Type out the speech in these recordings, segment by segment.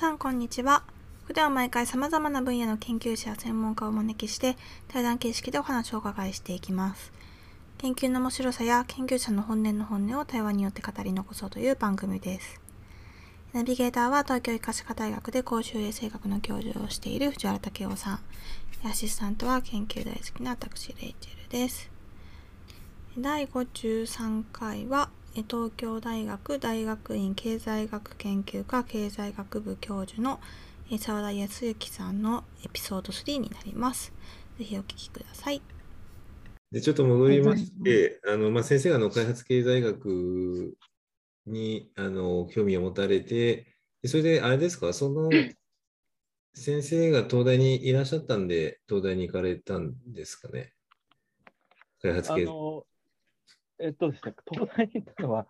さんこんにちは。普段は毎回様々な分野の研究者や専門家をお招きして対談形式でお話をお伺いしていきます。研究の面白さや研究者の本音の本音を対話によって語り残そうという番組です。ナビゲーターは東京医科歯科大学で公衆衛生学の教授をしている藤原武雄さん。アシスタントは研究大好きな私レイチェルです。第53回は東京大学大学院経済学研究科経済学部教授のえ澤田康之さんのエピソード3になります。ぜひお聞きください。で、ちょっと戻りまして、あの、まあ、先生があの開発経済学に、あの、興味を持たれて、でそれで、あれですか、その、先生が東大にいらっしゃったんで、東大に行かれたんですかね？開発経済。えっとですね、東大に行ったのは、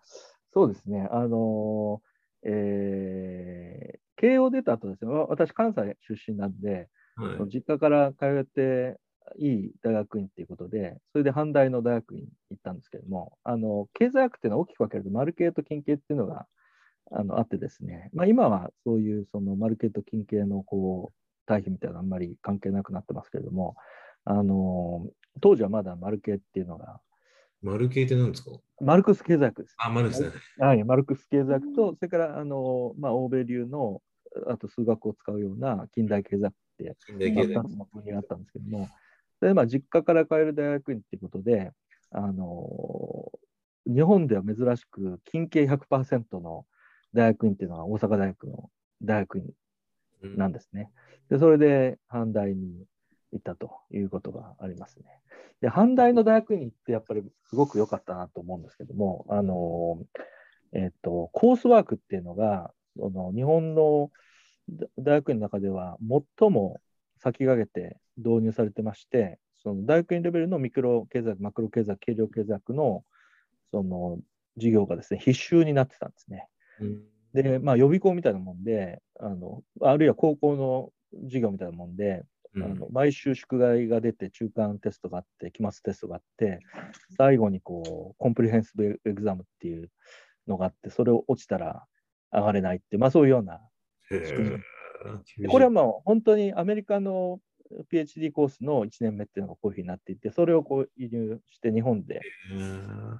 そうですね、あの、えー、慶応出た後ですね、わ私、関西出身なんで、はい。実家から通っていい大学院っていうことで、それで阪大の大学院行ったんですけども、あの経済学っていうのは大きく分けると、丸系と近系っていうのがあのあってですね、まあ、今はそういうその丸系と近系のこう対比みたいなのあんまり関係なくなってますけれども、あの当時はまだ丸系っていうのが、丸系って何ですか？マルクス経済学です。あ、丸ですね。はい、マルクス経済学と、それからあの、まあ、欧米流のあと数学を使うような近代経済学って近代経済あったの分野があったんですけども、でまあ実家から通える大学院っていうことで、あの日本では珍しく近系100%の大学院っていうのが大阪大学の大学院うんなんですね。で、それで阪大に行ったということがありますね。で、阪大の大学院行ってやっぱりすごく良かったなと思うんですけども、あの、えっと、コースワークっていうのが、その日本のだ大学院の中では最も先駆けて導入されてまして、その大学院レベルのミクロ経済学、マクロ経済学、軽量経済学のその授業がですね、必修になってたんですね。うんで、まあ、予備校みたいなもんで、あのあるいは高校の授業みたいなもんで、うんあの毎週宿題が出て、中間テストがあって、期末テストがあって、最後にこうコンプリヘンシブエグザムっていうのがあって、それを落ちたら上がれないって、まあ、そういうような、これはもう本当にアメリカの PhD コースの1年目っていうのがこういうふうになっていて、それをこう輸入して日本で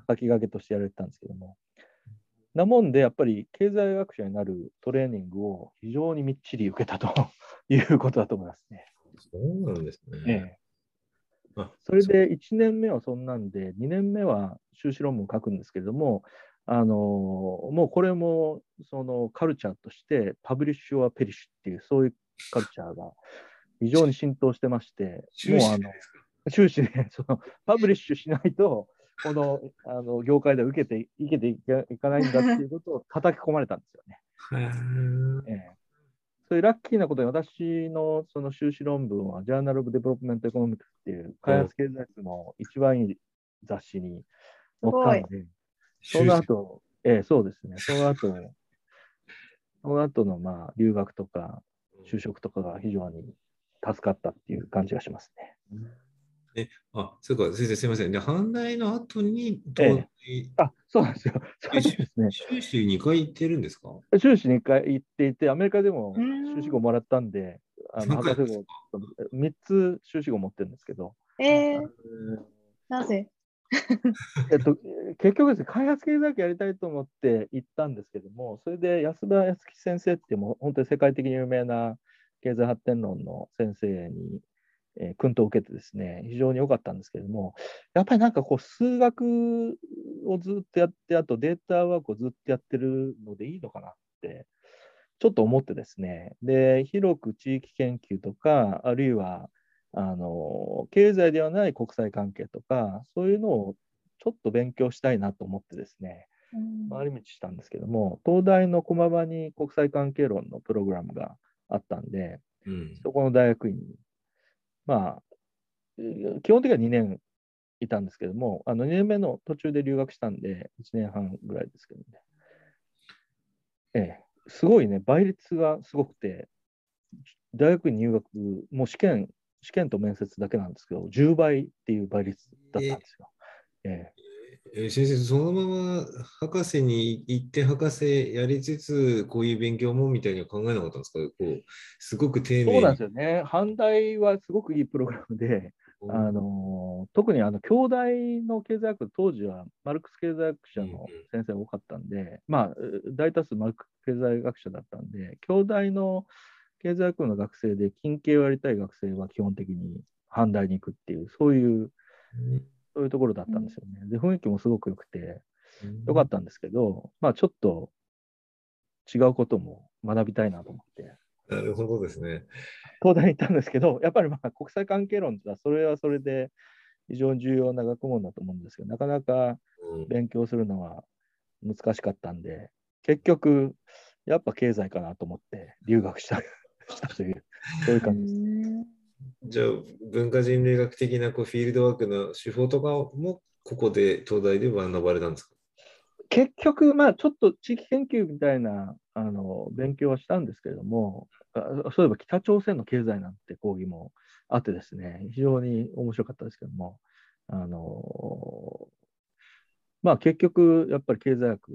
先駆けとしてやられてたんですけども。なもんで、やっぱり経済学者になるトレーニングを非常にみっちり受けたということだと思いますね。そうなんですえね。え、あそれで1年目はそんなんで、2年目は修士論文書くんですけれども、あのもうこれもそのカルチャーとして、パブリッシュ・はペリッシュっていう、そういうカルチャーが非常に浸透してまして、修士もうあの終始ね、そのパブリッシュしないと、このあの業界では受けていけていかないんだっていうことを叩き込まれたんですよね。ええそういうラッキーなことに、私のその修士論文は、 Journal of Development Economics っていう開発経済学の一番いい雑誌に載ったので、その後、ええ、そうですね、その後、その後のまあ留学とか就職とかが非常に助かったっていう感じがしますね。え、あ、そうか、先生すみません。で、阪大の後に、え東あ、そうなんですよ。それでですね大、修士2回行ってるんですか？修士2回行っていて、アメリカでもうん。修士号もらったんで、あの博士号、3つ修士号持ってるんですけど、えー、なぜ？えっと、結局ですね、開発経済学やりたいと思って行ったんですけども、それで安田康樹先生っていうもう本当に世界的に有名な経済発展論の先生に、えー訓導を受けてですね、非常に良かったんですけれども、やっぱりなんかこう、数学をずっとやって、あとデータワークをずっとやってるのでいいのかなって、ちょっと思ってですね、で、広く地域研究とか、あるいは、あの経済ではない国際関係とか、そういうのをちょっと勉強したいなと思ってですね、回り道したんですけども、東大の駒場に国際関係論のプログラムがあったんで、うん。そこの大学院に、まあ、基本的には2年いたんですけども、あの2年目の途中で留学したんで、1年半ぐらいですけどね。ええ、すごいね、倍率がすごくて、大学院入学、もう試験、試験と面接だけなんですけど、10倍っていう倍率だったんですよ。えええー先生、そのまま博士に行って博士やりつつ、こういう勉強もみたいには考えなかったんですか？こう、すごく丁寧に。そうなんですよね。阪大はすごくいいプログラムで、あの特にあの京大の経済学、当時はマルクス経済学者の先生が多かったんで、まあ、大多数マルクス経済学者だったんで、京大の経済学部の学生で金系をやりたい学生は基本的に阪大に行くっていう、そういう、うんそういうところだったんですよね。で、雰囲気もすごく良くて、うん良かったんですけど、まあちょっと違うことも学びたいなと思って、なるほどですね。東大に行ったんですけど、やっぱりまあ国際関係論はそれはそれで非常に重要な学問だと思うんですけど、なかなかうん勉強するのは難しかったんで、結局、やっぱ経済かなと思って留学した したという、そういう感じです。じゃあ、文化人類学的なこうフィールドワークの手法とかも、ここで東大で学ばれたんですか？結局、まあ、ちょっと地域研究みたいなあの勉強はしたんですけれども、そういえば北朝鮮の経済なんて講義もあってですね、非常に面白かったですけども、あのまあ、結局、やっぱり経済学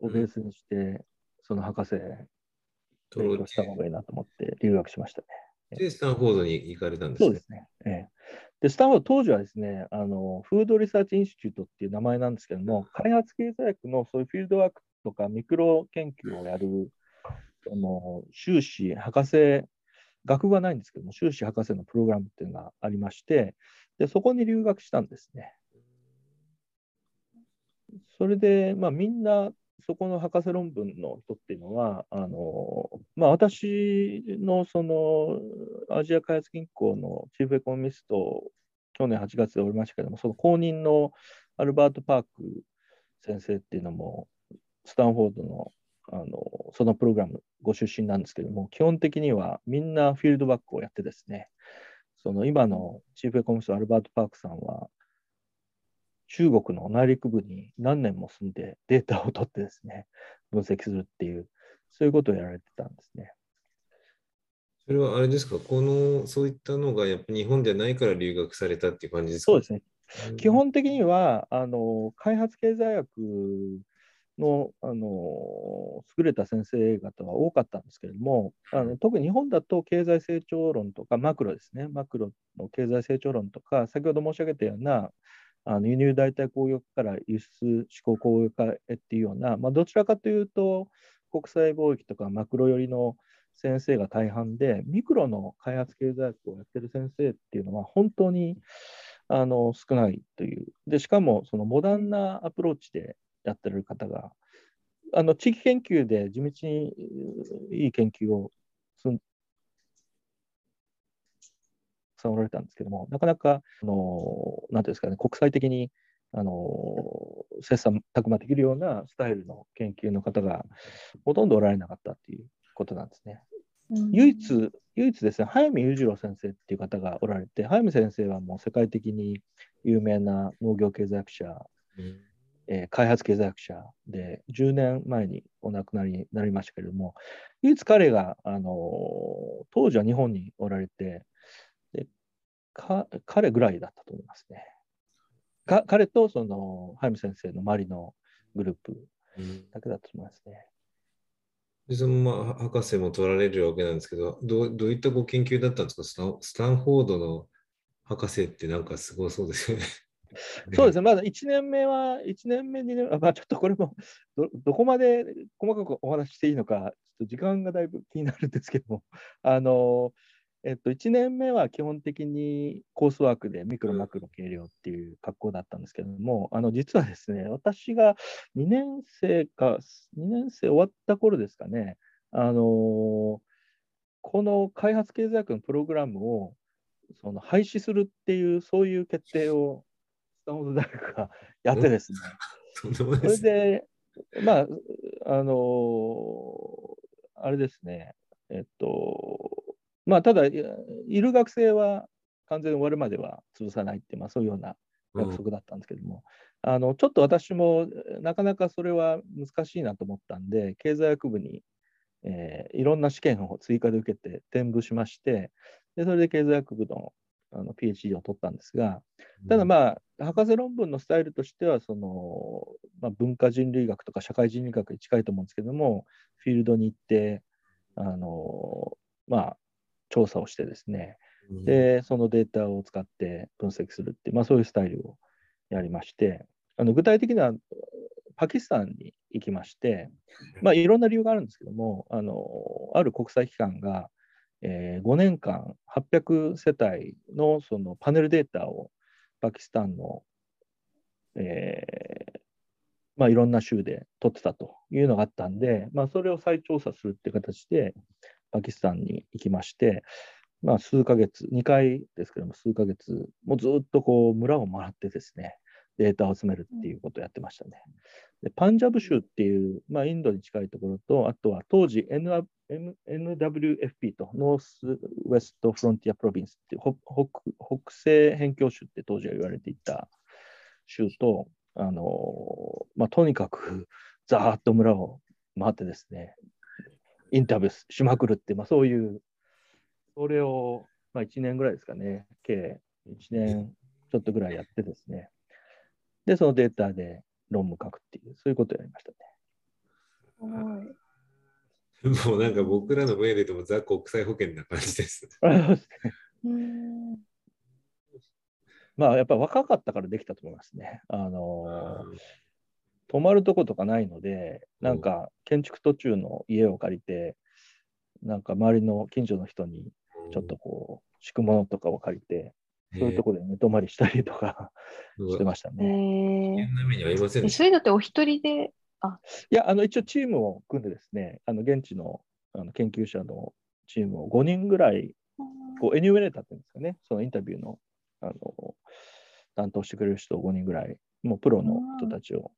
をベースにして、その博士勉強した方がいいなと思って留学しましたね。で、スタンフォードに行かれたんですねそうですね。ええで、スタンフォード当時はですね、あの、 Food Research Institute っていう名前なんですけども、開発経済学のそういうフィールドワークとかミクロ研究をやる、その修士、博士、学部はないんですけども、修士博士のプログラムっていうのがありまして、で、そこに留学したんですね。それで、まあ、みんな、そこの博士論文の人っていうのは、あのまあ、私のそのアジア開発銀行のチーフエコノミスト、去年8月でおりましたけども、その後任のアルバート・パーク先生っていうのも、スタンフォードのあのそのプログラムご出身なんですけども、基本的にはみんなフィールドバックをやってですね、その今のチーフエコノミスト、アルバート・パークさんは、中国の内陸部に何年も住んでデータを取ってですね、分析するっていう、そういうことをやられてたんですね。それはあれですか、この、そういったのがやっぱ日本ではないから留学されたっていう感じですか？そうですね。うん。基本的には、あの開発経済学のあの優れた先生方は多かったんですけれども、あの特に日本だと経済成長論とか、マクロですね、マクロの経済成長論とか、先ほど申し上げたような、あの輸入代替工業化から輸出志向工業化へっていうような、まあ、どちらかというと、国際貿易とかマクロ寄りの先生が大半で、ミクロの開発経済学をやってる先生っていうのは、本当にあの少ないという。で、しかも、そのモダンなアプローチでやってる方が、あの地域研究で地道にいい研究をすんさんおられたんですけども、なかなか、あのなんていうんですかね、国際的にあの切磋琢磨できるようなスタイルの研究の方がほとんどおられなかったっていうことなんですね。唯一、唯一ですね、早見裕次郎先生っていう方がおられて、早見先生はもう世界的に有名な農業経済学者、うんえー開発経済学者で、10年前にお亡くなりになりましたけれども、唯一彼が、あの当時は日本におられてでか、彼ぐらいだったと思いますね。か彼とその早見先生の周りのグループうんだけだと思いますね。で、そのまあ、博士も取られるわけなんですけど、どうどういったご研究だったんですか？スタンスタンフォードの博士ってなんかすごそうですよね。そうですね、まだ1年目は、1年目にね、あまあ、ちょっとこれもど、どこまで細かくお話ししていいのか、ちょっと時間がだいぶ気になるんですけども、あの、えっと、1年目は基本的にコースワークでミクロ、マクロ、計量っていう格好だったんですけども、あの、実はですね、私が2年生か、2年生終わった頃ですかね、あの、この開発経済学のプログラムをその廃止するっていう、そういう決定をスタンフォード大学がやってですね、そ。れで、まあ、あのあれですね、えっと、まあ、ただ、いいる学生は完全に終わるまでは潰さないって、まあ、そういうような約束だったんですけども、あのちょっと私もなかなかそれは難しいなと思ったんで、経済学部に、えーいろんな試験を追加で受けて転部しまして、でそれで経済学部のああの PhD を取ったんですが、ただまあ、博士論文のスタイルとしては、その、まあ、文化人類学とか社会人類学に近いと思うんですけども、フィールドに行って、あの、まあ、調査をしてですね、で、そのデータを使って分析するっていう、まあ、そういうスタイルをやりまして、あの具体的にはパキスタンに行きまして、まあ、いろんな理由があるんですけども、あのある国際機関が、えー、5年間800世帯のそのパネルデータをパキスタンの、えーまあ、いろんな州で取ってたというのがあったんで、まあ、それを再調査するっていう形でパキスタンに行きまして、まあ、数ヶ月、2回ですけども、数ヶ月、もうずっとこう村を回ってですね、データを集めるっていうことをやってましたね。でパンジャブ州っていう、まあ、インドに近いところと、あとは当時 NWFP とノースウェストフロンティアプロビンスっていう北北西辺境州って当時は言われていた州と、あのまあ、とにかくざーっと村を回ってですね、インタビューしまくるって、まあ、そういう、それを、まあ、1年ぐらいですかね、計1年ちょっとぐらいやってですね、で、そのデータで論文書くっていう、そういうことをやりましたね。もうなんか僕らの分野で言うとザ・国際保険な感じです。まあやっぱり若かったからできたと思いますね。あのー、泊まるとことかないので、なんか建築途中の家を借りて、なんか周りの近所の人にちょっとこう、敷くものとかを借りて、そういうところで寝泊まりしたりとか してましたね。そうい。うのってお一人で？あ。いや、あの一応チームを組んでですね、あの現地のあの研究者のチームを5人ぐらい、こうエニューレーターって言うんですかね、そのインタビューのあの担当してくれる人を5人ぐらい、もうプロの人たちを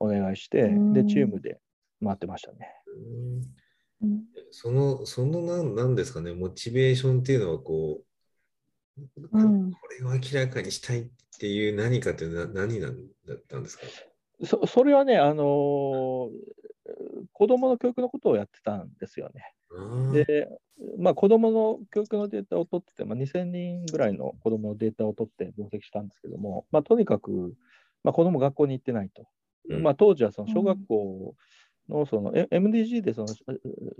お願いして、で、チームで回ってましたね。その、そのなん、なんですかね、モチベーションっていうのは、こう、これを明らかにしたいっていう何かっていうのは何なんだったんですか？そそれはね、あのー、子どもの教育のことをやってたんですよね。で、まあ、子どもの教育のデータを取ってて、まあ、2000人ぐらいの子どものデータを取って分析したんですけども、まあ、とにかく、まあ、子ども学校に行ってないと。うん、まあ、当時はその小学校のその MDG でその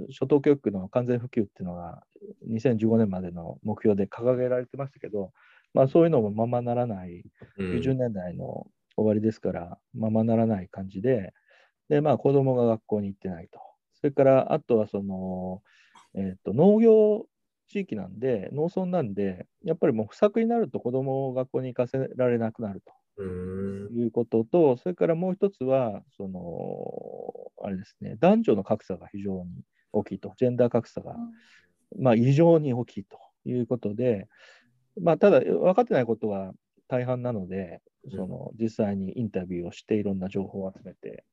初等教育の完全普及っていうのが2015年までの目標で掲げられてましたけど、まあ、そういうのもままならない、90年代の終わりですから、ままならない感じで、で、まあ、子供が学校に行ってないと。それから、あとはその、えっ、ー、と、農業地域なんで、農村なんで、やっぱりもう不作になると子供を学校に行かせられなくなるということと、それからもう一つは、その、あれですね、男女の格差が非常に大きいと、ジェンダー格差が、まあ、異常に大きいということで、まあ、ただ、分かってないことは大半なので、その実際にインタビューをしていろんな情報を集めて、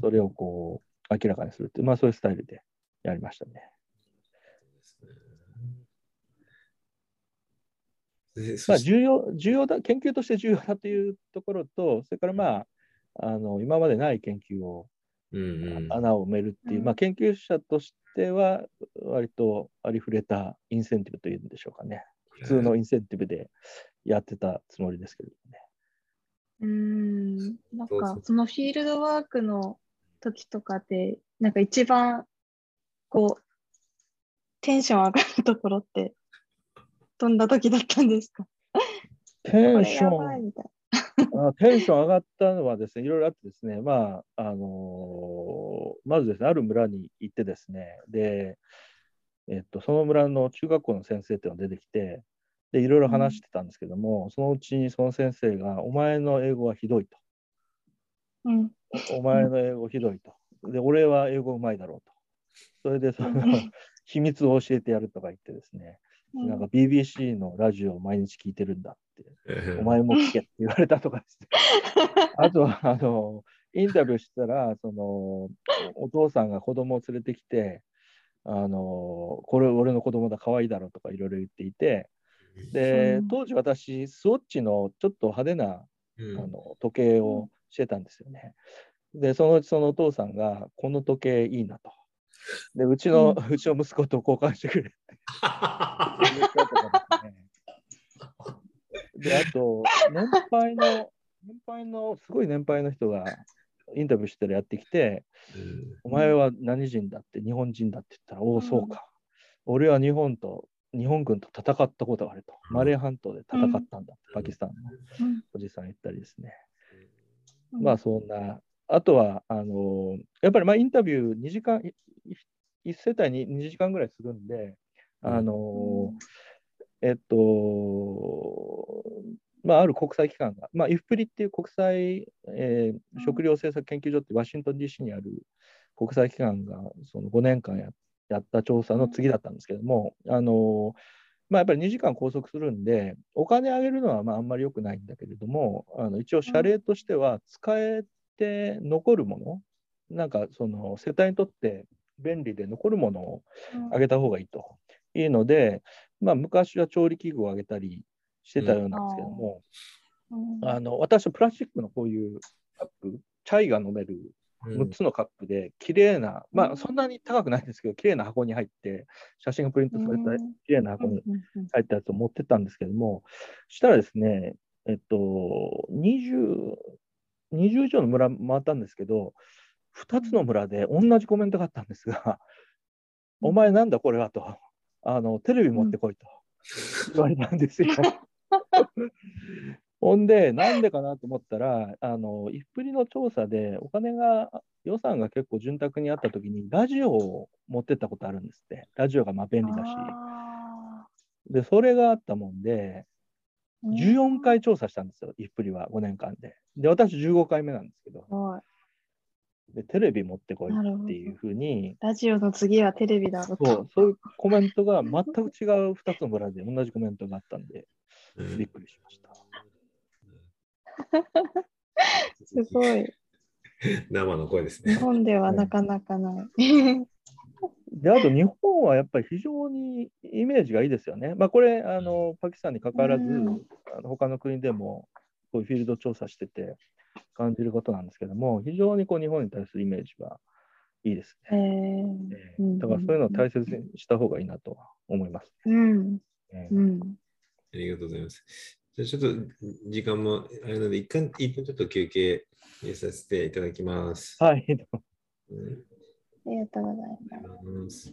それをこう明らかにするっていう、まあ、そういうスタイルでやりましたね。まあ、重要重要だ研究として重要だというところと、それからまあ、あの今までない研究を、穴を埋めるっていう、まあ、研究者としては、割とありふれたインセンティブというんでしょうかね。普通のインセンティブでやってたつもりですけどね。うん、なんかそのフィールドワークの時とかで、なんか一番こう、テンション上がるところって、どんな時だったんですか？テンション、あテンション上がったのはですね、いろいろあってですね、まあ、あのー、まずですね、ある村に行ってですね、で、えっと、その村の中学校の先生っていうのが出てきて、で、いろいろ話してたんですけども、うん、そのうちにその先生が、お前の英語はひどいと。うん、お前の英語ひどいと。で、俺は英語うまいだろうと。それで、その、秘密を教えてやるとか言ってですね、うん、なんか BBC のラジオを毎日聞いてるんだって、お前も聞けって言われたとかですね。あとは、あの、インタビューしたら、その、お父さんが子供を連れてきて、あの、これ俺の子供だ、可愛いだろうとかいろいろ言っていて、で、当時私、スウォッチのちょっと派手な、うん、あの時計をしてたんですよね。で、そのうちそのお父さんが、この時計いいなと。で、うちの、うん、うちの息子と交換してくれ。で、あと、年配の、年配の、すごい年配の人がインタビューしてるやってきて、お前は何人だって、日本人だって言ったら、おお、そうか。俺は日本と、日本軍と戦ったことがあると。マレー半島で戦ったんだって、パキスタンのおじさん言ったりですね。まあ、そんな。あとは、あのやっぱりまあインタビュー2時間、1世帯に2時間ぐらいするんで、あのえっと、まあ、ある国際機関が、まあ、イフプリっていう国際、えー、食料政策研究所ってワシントン DC にある国際機関がその5年間ややった調査の次だったんですけども、あのまあ、やっぱり2時間拘束するんで、お金あげるのはまああんまり良くないんだけれども、あの一応、謝礼としては使えて残るもの、なんかその世帯にとって便利で残るものをあげた方がいいというので、まあ、昔は調理器具をあげたりしてたようなんですけども、うん、あの私はプラスチックのこういうカップ、チャイが飲める6つのカップで、綺麗な、うん、まあそんなに高くないんですけど、綺麗な箱に入って、写真がプリントされた綺麗な箱に入ったやつを持ってったんですけども、したらですね、えっと、20、20以上の村回ったんですけど、2つの村で同じコメントがあったんですが、お前なんだこれはと、あのテレビ持ってこいと言われたんですよ。ほんで、なんでかなと思ったら、あの、イフプリの調査で、お金が、予算が結構潤沢にあったときに、ラジオを持ってったことあるんですって。ラジオがまあ便利だし。で、それがあったもんで、14回調査したんですよ、イフプリは5年間で。で、私15回目なんですけど。でテレビ持ってこいっていうふうに。ラジオの次はテレビだろそう、そういうコメントが全く違う2つの村で同じコメントがあったんで、びっくりしました。すごい。生の声ですね。日本ではなかなかない。で、あと日本はやっぱり非常にイメージがいいですよね。まあ、これ、あのパキスタンにかかわらず、あの他の国でもこういうフィールド調査してて感じることなんですけども、非常にこう日本に対するイメージはいいですね。えー、だからそういうのを大切にした方がいいなと思います、ね。うん、えー、うん。ありがとうございます。じゃちょっと時間もあれなので、一回、一分ちょっと休憩させていただきます。はい。あありがとうございます。